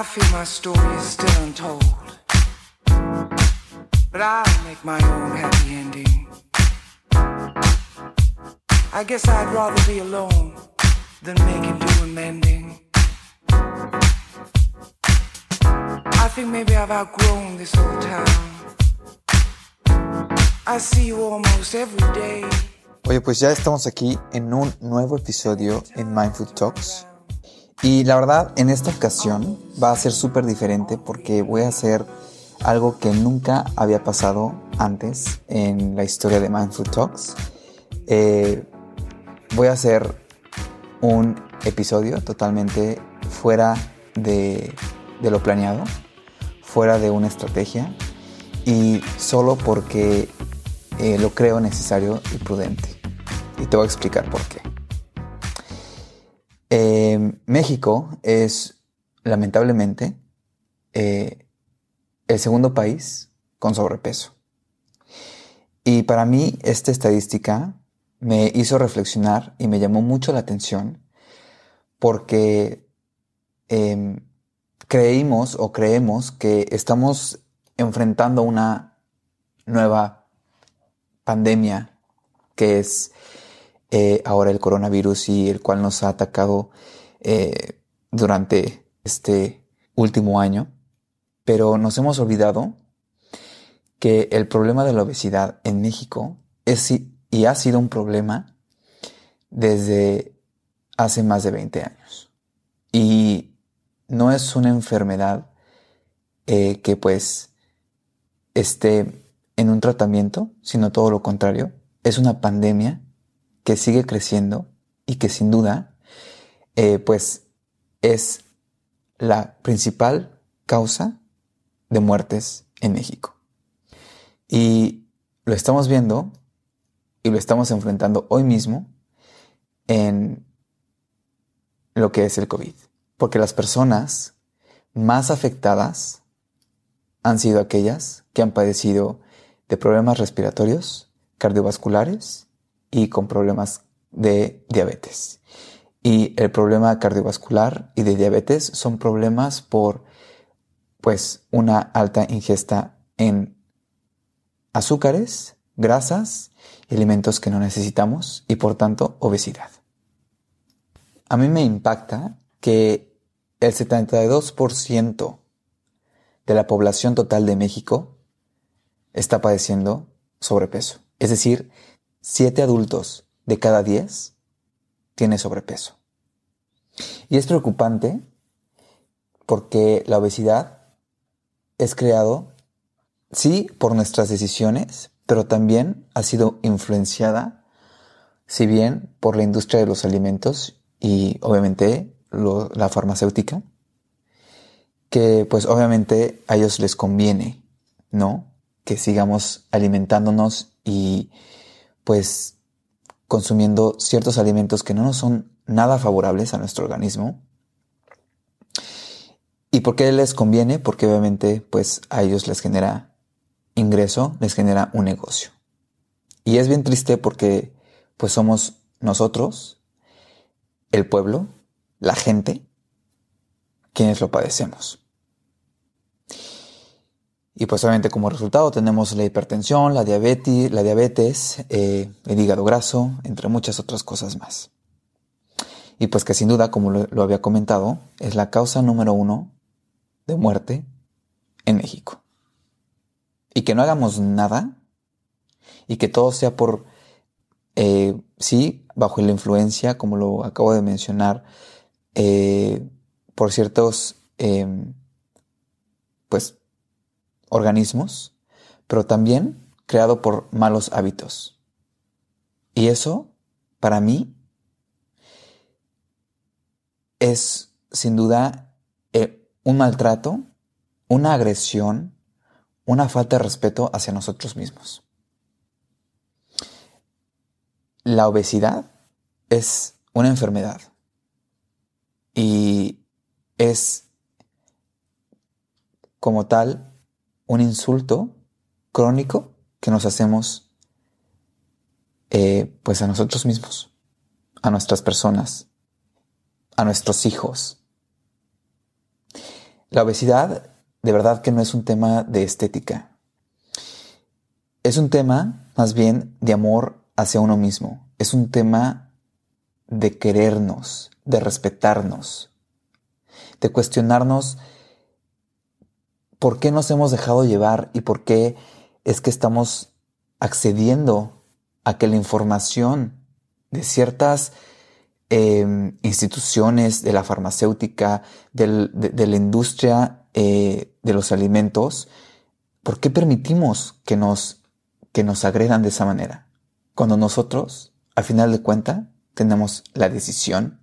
I feel my story is still untold. But I'll make my own happy ending. I guess I'd rather be alone than making do amending. I think maybe I've outgrown this old town. I see you almost every day. Oye, pues ya estamos aquí en un nuevo episodio en Mindful Talks. Y la verdad, en esta ocasión va a ser súper diferente porque voy a hacer algo que nunca había pasado antes en la historia de Mindful Talks. Eh, voy a hacer un episodio totalmente fuera de, lo planeado, fuera de una estrategia y solo porque eh, lo creo necesario y prudente. Y te voy a explicar por qué. Eh, México es, lamentablemente, eh, el segundo país con sobrepeso. Y para mí esta estadística me hizo reflexionar y me llamó mucho la atención porque em, creímos o creemos que estamos enfrentando una nueva pandemia que es eh, ahora el coronavirus y el cual nos ha atacado eh, durante este último año, pero nos hemos olvidado que el problema de la obesidad en México es y ha sido un problema desde hace más de 20 años. Y no es una enfermedad eh, que pues esté en un tratamiento, sino todo lo contrario. Es una pandemia que sigue creciendo y que sin duda, eh, pues es la principal causa de muertes en México. Y lo estamos viendo y lo estamos enfrentando hoy mismo en lo que es el COVID. Porque las personas más afectadas han sido aquellas que han padecido de problemas respiratorios, cardiovasculares y con problemas de diabetes. Y el problema cardiovascular y de diabetes son problemas por pues una alta ingesta en azúcares, grasas y alimentos que no necesitamos y por tanto obesidad. A mí me impacta que el 72% de la población total de México está padeciendo sobrepeso. Es decir, 7 adultos de cada 10 tiene sobrepeso. Y es preocupante porque la obesidad es creado, sí, por nuestras decisiones, pero también ha sido influenciada, si bien por la industria de los alimentos y obviamente la farmacéutica, que pues obviamente a ellos les conviene, ¿no? Que sigamos alimentándonos y pues consumiendo ciertos alimentos que no nos son nada favorables a nuestro organismo. ¿Y por qué les conviene? Porque obviamente pues a ellos les genera ingreso, les genera un negocio. Y es bien triste porque pues somos nosotros, el pueblo, la gente, quienes lo padecemos. Y pues obviamente como resultado tenemos la hipertensión, la diabetes, la diabetes eh, el hígado graso, entre muchas otras cosas más. Y pues que sin duda, como lo, había comentado, es la causa número uno de muerte en México. Y que no hagamos nada y que todo sea por eh, sí, bajo la influencia, como lo acabo de mencionar, eh, por ciertos, em, pues, organismos, pero también creado por malos hábitos. Y eso, para mí, es sin duda eh, un maltrato, una agresión, una falta de respeto hacia nosotros mismos. La obesidad es una enfermedad y es como tal un insulto crónico que nos hacemos eh, pues a nosotros mismos, a nuestras personas, a nuestros hijos. La obesidad de verdad que no es un tema de estética. Es un tema más bien de amor hacia uno mismo. Es un tema de querernos, de respetarnos, de cuestionarnos por qué nos hemos dejado llevar y por qué es que estamos accediendo a que la información de ciertas em, instituciones de la farmacéutica, de, la industria eh, de los alimentos, ¿por qué permitimos que nos, que nos agredan de esa manera? Cuando nosotros, al final de cuenta, tenemos la decisión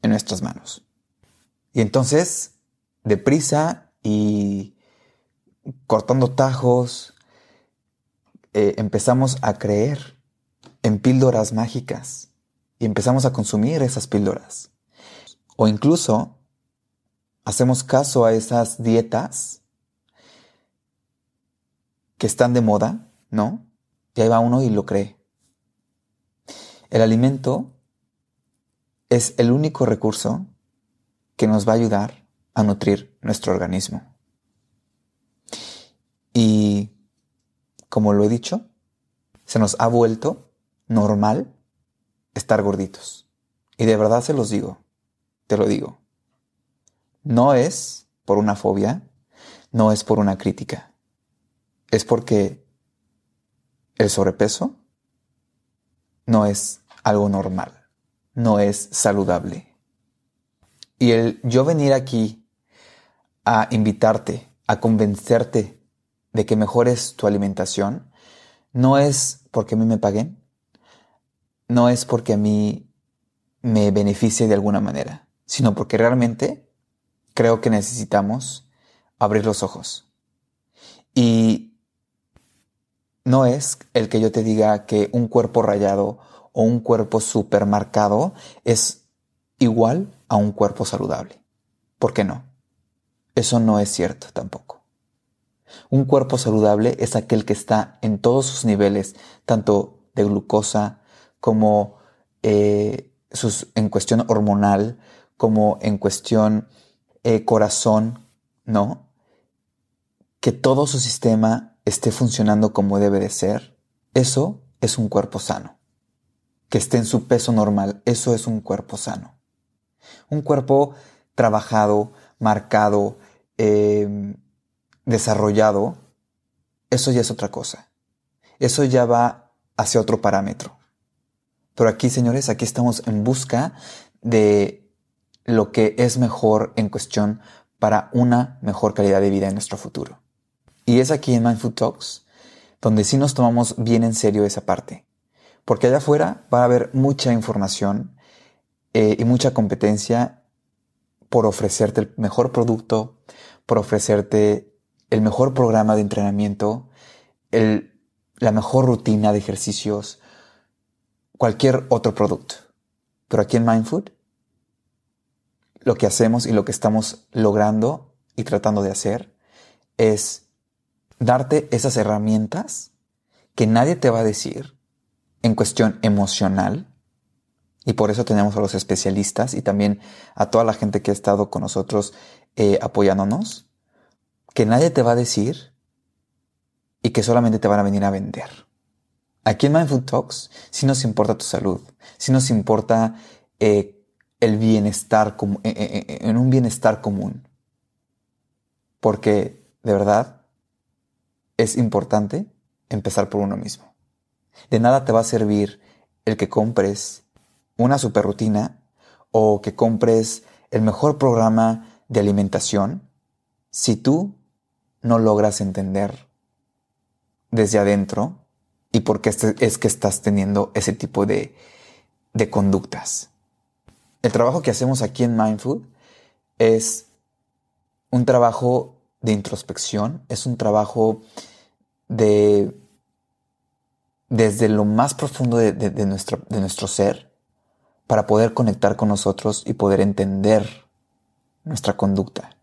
en nuestras manos. Y entonces, deprisa y cortando tajos, eh, empezamos a creer en píldoras mágicas y empezamos a consumir esas píldoras. O incluso hacemos caso a esas dietas que están de moda, ¿no? Y ahí va uno y lo cree. El alimento es el único recurso que nos va a ayudar a nutrir nuestro organismo. Y, como lo he dicho, se nos ha vuelto normal estar gorditos. Y de verdad se los digo, te lo digo. No es por una fobia, no es por una crítica. Es porque el sobrepeso no es algo normal, no es saludable. Y el yo venir aquí a invitarte, a convencerte de que mejores tu alimentación, no es porque a mí me paguen, no es porque a mí me beneficie de alguna manera, sino porque realmente creo que necesitamos abrir los ojos. Y no es el que yo te diga que un cuerpo rayado o un cuerpo supermarcado es igual a un cuerpo saludable. ¿Por qué no? Eso no es cierto tampoco. Un cuerpo saludable es aquel que está en todos sus niveles, tanto de glucosa como eh, en cuestión hormonal, como en cuestión eh, corazón, ¿no? Que todo su sistema esté funcionando como debe de ser. Eso es un cuerpo sano. Que esté en su peso normal, eso es un cuerpo sano. Un cuerpo trabajado, marcado, em, desarrollado, eso ya es otra cosa. Eso ya va hacia otro parámetro. Pero aquí, señores, aquí estamos en busca de lo que es mejor en cuestión para una mejor calidad de vida en nuestro futuro. Y es aquí en Mindful Talks donde sí nos tomamos bien en serio esa parte. Porque allá afuera va a haber mucha información eh, y mucha competencia por ofrecerte el mejor producto, por ofrecerte el mejor programa de entrenamiento, la mejor rutina de ejercicios, cualquier otro producto. Pero aquí en Mindfood, lo que hacemos y lo que estamos logrando y tratando de hacer es darte esas herramientas que nadie te va a decir en cuestión emocional, y por eso tenemos a los especialistas y también a toda la gente que ha estado con nosotros eh, apoyándonos, que nadie te va a decir y que solamente te van a venir a vender. Aquí en Mindful Talks sí nos importa tu salud, sí nos importa eh, el bienestar, eh, en un bienestar común. Porque de verdad es importante empezar por uno mismo. De nada te va a servir el que compres una super rutina o que compres el mejor programa de alimentación si tú no logras entender desde adentro y por qué este, es que estás teniendo ese tipo de, conductas. El trabajo que hacemos aquí en Mindfood es un trabajo de introspección, es un trabajo de desde lo más profundo de, nuestro, de nuestro ser para poder conectar con nosotros y poder entender nuestra conducta,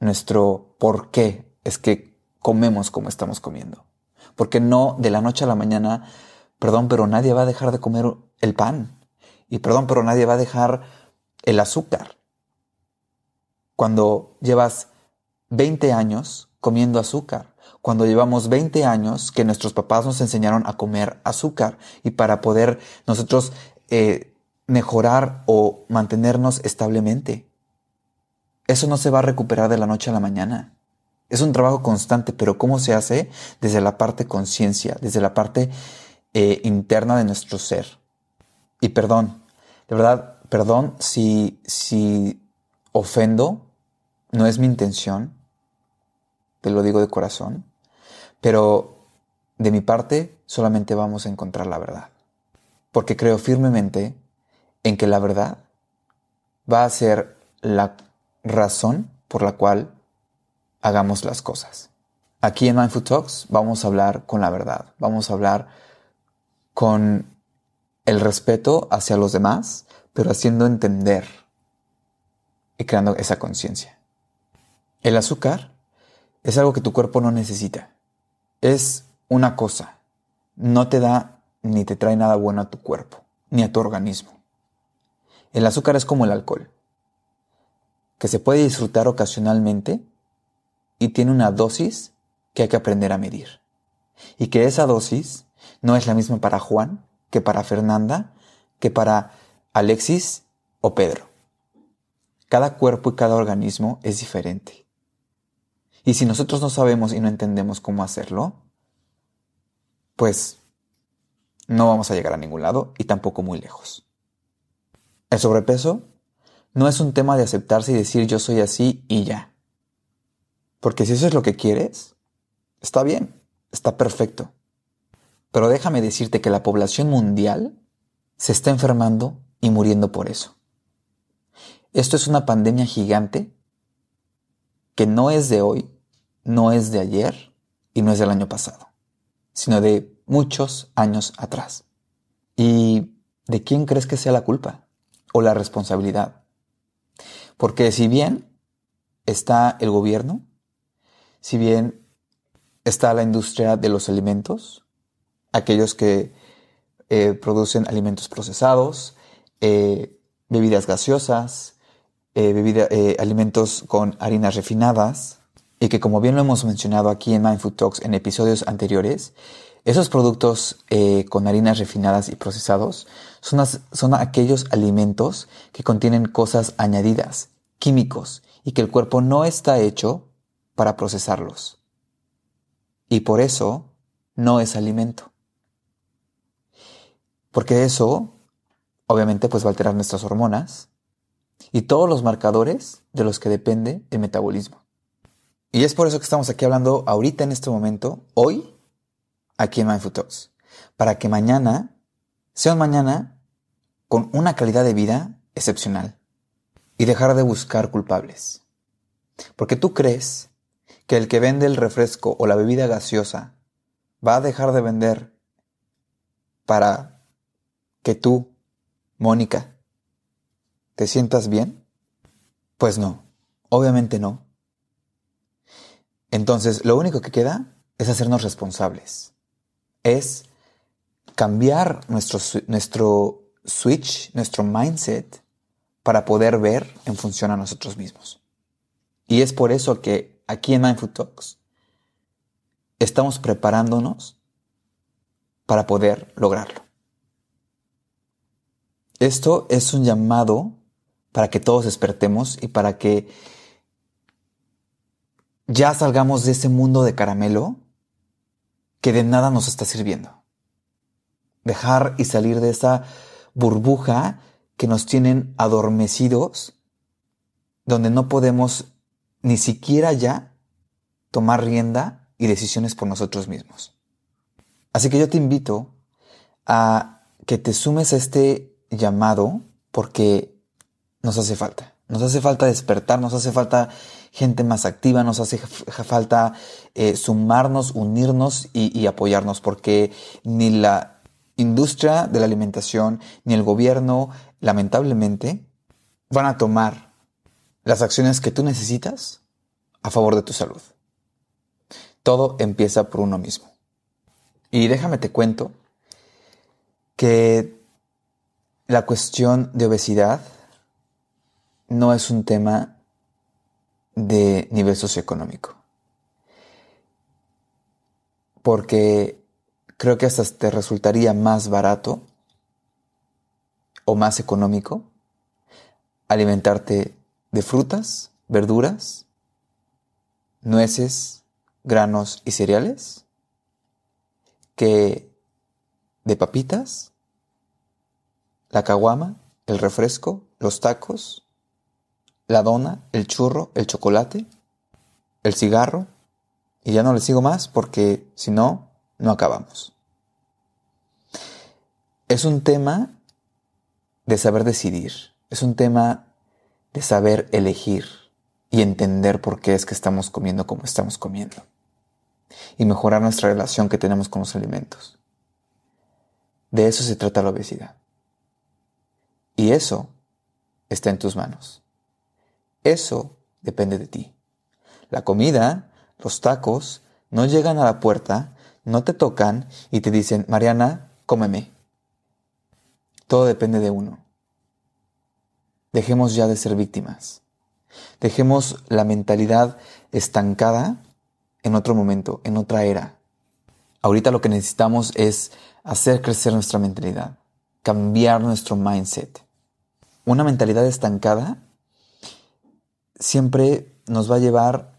nuestro por qué es que comemos como estamos comiendo. Porque no de la noche a la mañana, perdón, pero nadie va a dejar de comer el pan. Y perdón, pero nadie va a dejar el azúcar. Cuando llevas 20 años comiendo azúcar, cuando llevamos 20 años que nuestros papás nos enseñaron a comer azúcar y para poder nosotros eh, mejorar o mantenernos establemente. Eso no se va a recuperar de la noche a la mañana. Es un trabajo constante, pero ¿cómo se hace? Desde la parte conciencia, desde la parte eh, interna de nuestro ser. Y perdón, de verdad, perdón si, si ofendo, no es mi intención, te lo digo de corazón, pero de mi parte solamente vamos a encontrar la verdad. Porque creo firmemente en que la verdad va a ser la razón por la cual hagamos las cosas. Aquí en Mindful Talks vamos a hablar con la verdad, vamos a hablar con el respeto hacia los demás, pero haciendo entender y creando esa conciencia. El azúcar es algo que tu cuerpo no necesita. Es una cosa. No te da ni te trae nada bueno a tu cuerpo, ni a tu organismo. El azúcar es como el alcohol, que se puede disfrutar ocasionalmente y tiene una dosis que hay que aprender a medir. Y que esa dosis no es la misma para Juan que para Fernanda, que para Alexis o Pedro. Cada cuerpo y cada organismo es diferente. Y si nosotros no sabemos y no entendemos cómo hacerlo, pues no vamos a llegar a ningún lado y tampoco muy lejos. El sobrepeso no es un tema de aceptarse y decir yo soy así y ya. Porque si eso es lo que quieres, está bien, está perfecto. Pero déjame decirte que la población mundial se está enfermando y muriendo por eso. Esto es una pandemia gigante que no es de hoy, no es de ayer y no es del año pasado, sino de muchos años atrás. ¿Y de quién crees que sea la culpa? o la responsabilidad. Porque si bien está el gobierno, si bien está la industria de los alimentos, aquellos que eh, producen alimentos procesados, eh, bebidas gaseosas, eh, alimentos con harinas refinadas, y que como bien lo hemos mencionado aquí en Mindfood Talks en episodios anteriores, esos productos con harinas refinadas y procesados son, son aquellos alimentos que contienen cosas añadidas, químicos, y que el cuerpo no está hecho para procesarlos. Y por eso no es alimento. Porque eso, obviamente, pues va a alterar nuestras hormonas y todos los marcadores de los que depende el metabolismo. Y es por eso que estamos aquí hablando ahorita en este momento, hoy, aquí en Mindful Talks, para que mañana sea un mañana con una calidad de vida excepcional y dejar de buscar culpables. Porque tú crees que el que vende el refresco o la bebida gaseosa va a dejar de vender para que tú, Mónica, te sientas bien? Pues no, obviamente no. Entonces, lo único que queda es hacernos responsables es cambiar nuestro, nuestro switch, nuestro mindset, para poder ver en función a nosotros mismos. Y es por eso que aquí en Mindful Talks estamos preparándonos para poder lograrlo. Esto es un llamado para que todos despertemos y para que ya salgamos de ese mundo de caramelo que de nada nos está sirviendo. Dejar y salir de esa burbuja que nos tienen adormecidos, donde no podemos ni siquiera ya tomar rienda y decisiones por nosotros mismos. Así que yo te invito a que te sumes a este llamado porque nos hace falta. Nos hace falta despertar, nos hace falta gente más activa, nos hace falta eh, sumarnos, unirnos y, y apoyarnos, porque ni la industria de la alimentación ni el gobierno, lamentablemente, van a tomar las acciones que tú necesitas a favor de tu salud. Todo empieza por uno mismo. Y déjame te cuento que la cuestión de obesidad no es un tema de nivel socioeconómico. Porque creo que hasta te resultaría más barato o más económico alimentarte de frutas, verduras, nueces, granos y cereales que de papitas, la caguama, el refresco, los tacos, la dona, el churro, el chocolate, el cigarro, y ya no le sigo más porque si no, no acabamos. Es un tema de saber decidir, es un tema de saber elegir y entender por qué es que estamos comiendo como estamos comiendo y mejorar nuestra relación que tenemos con los alimentos. De eso se trata la obesidad. Y eso está en tus manos. Eso depende de ti. La comida, los tacos, no llegan a la puerta, no te tocan y te dicen, Mariana, cómeme. Todo depende de uno. Dejemos ya de ser víctimas. Dejemos la mentalidad estancada en otro momento, en otra era. Ahorita lo que necesitamos es hacer crecer nuestra mentalidad, cambiar nuestro mindset. Una mentalidad estancada siempre nos va a llevar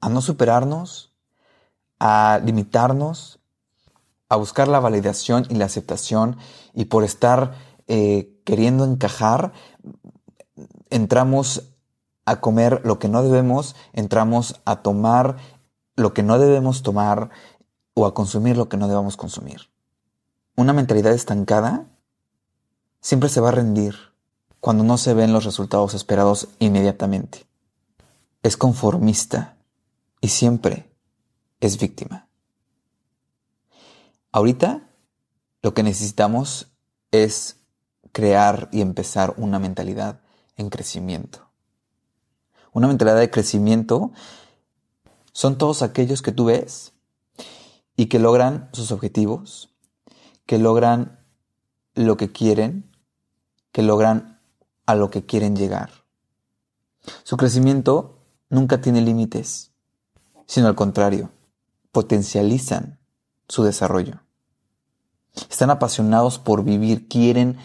a no superarnos, a limitarnos, a buscar la validación y la aceptación y por estar eh, queriendo encajar, entramos a comer lo que no debemos, entramos a tomar lo que no debemos tomar o a consumir lo que no debamos consumir. Una mentalidad estancada siempre se va a rendir cuando no se ven los resultados esperados inmediatamente. Es conformista y siempre es víctima. Ahorita lo que necesitamos es crear y empezar una mentalidad en crecimiento. Una mentalidad de crecimiento son todos aquellos que tú ves y que logran sus objetivos, que logran lo que quieren, que logran a lo que quieren llegar. Su crecimiento nunca tiene límites, sino al contrario, potencializan su desarrollo. Están apasionados por vivir, quieren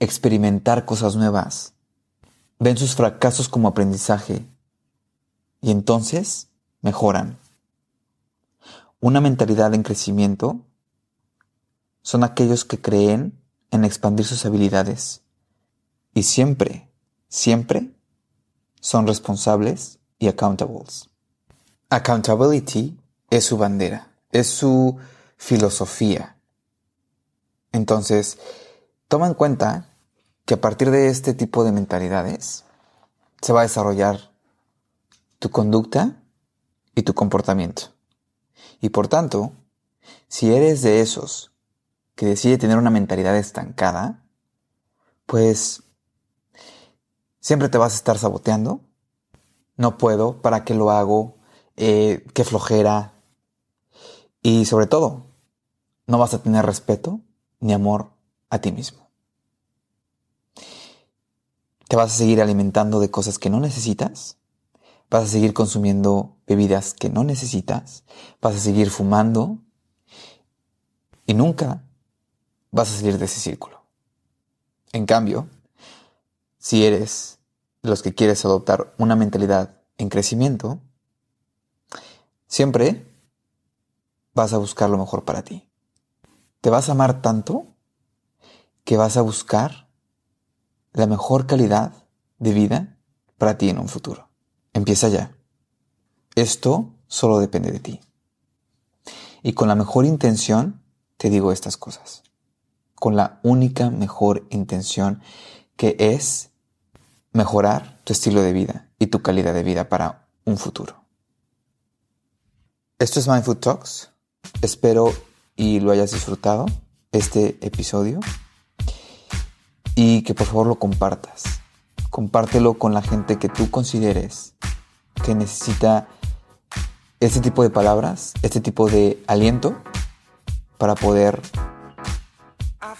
experimentar cosas nuevas, ven sus fracasos como aprendizaje y entonces mejoran. Una mentalidad en crecimiento son aquellos que creen en expandir sus habilidades y siempre, siempre son responsables y accountables. Accountability es su bandera, es su filosofía. Entonces, toma en cuenta que a partir de este tipo de mentalidades se va a desarrollar tu conducta y tu comportamiento. Y por tanto, si eres de esos que decide tener una mentalidad estancada, pues siempre te vas a estar saboteando. No puedo, ¿para qué lo hago? Eh, qué flojera. Y sobre todo, no vas a tener respeto ni amor a ti mismo. Te vas a seguir alimentando de cosas que no necesitas. Vas a seguir consumiendo bebidas que no necesitas. Vas a seguir fumando. Y nunca vas a salir de ese círculo. En cambio, si eres de los que quieres adoptar una mentalidad en crecimiento, siempre vas a buscar lo mejor para ti. te vas a amar tanto que vas a buscar la mejor calidad de vida para ti en un futuro. Empieza ya. Esto solo depende de ti. Y con la mejor intención te digo estas cosas. Con la única mejor intención que es mejorar tu estilo de vida y tu calidad de vida para un futuro. Esto es Mindful Talks. Espero y lo hayas disfrutado este episodio y que por favor lo compartas. Compártelo con la gente que tú consideres que necesita este tipo de palabras, este tipo de aliento para poder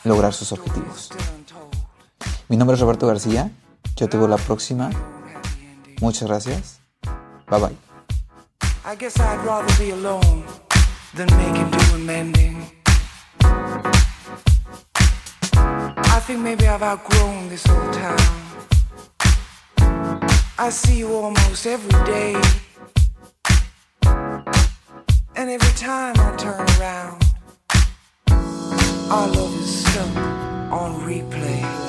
lograr sus objetivos. Mi nombre es Roberto García. Yo te veo la próxima. Muchas gracias. Bye bye. Think maybe I've outgrown this old town. I see you almost every day. And every time I turn around, our love is stuck on replay.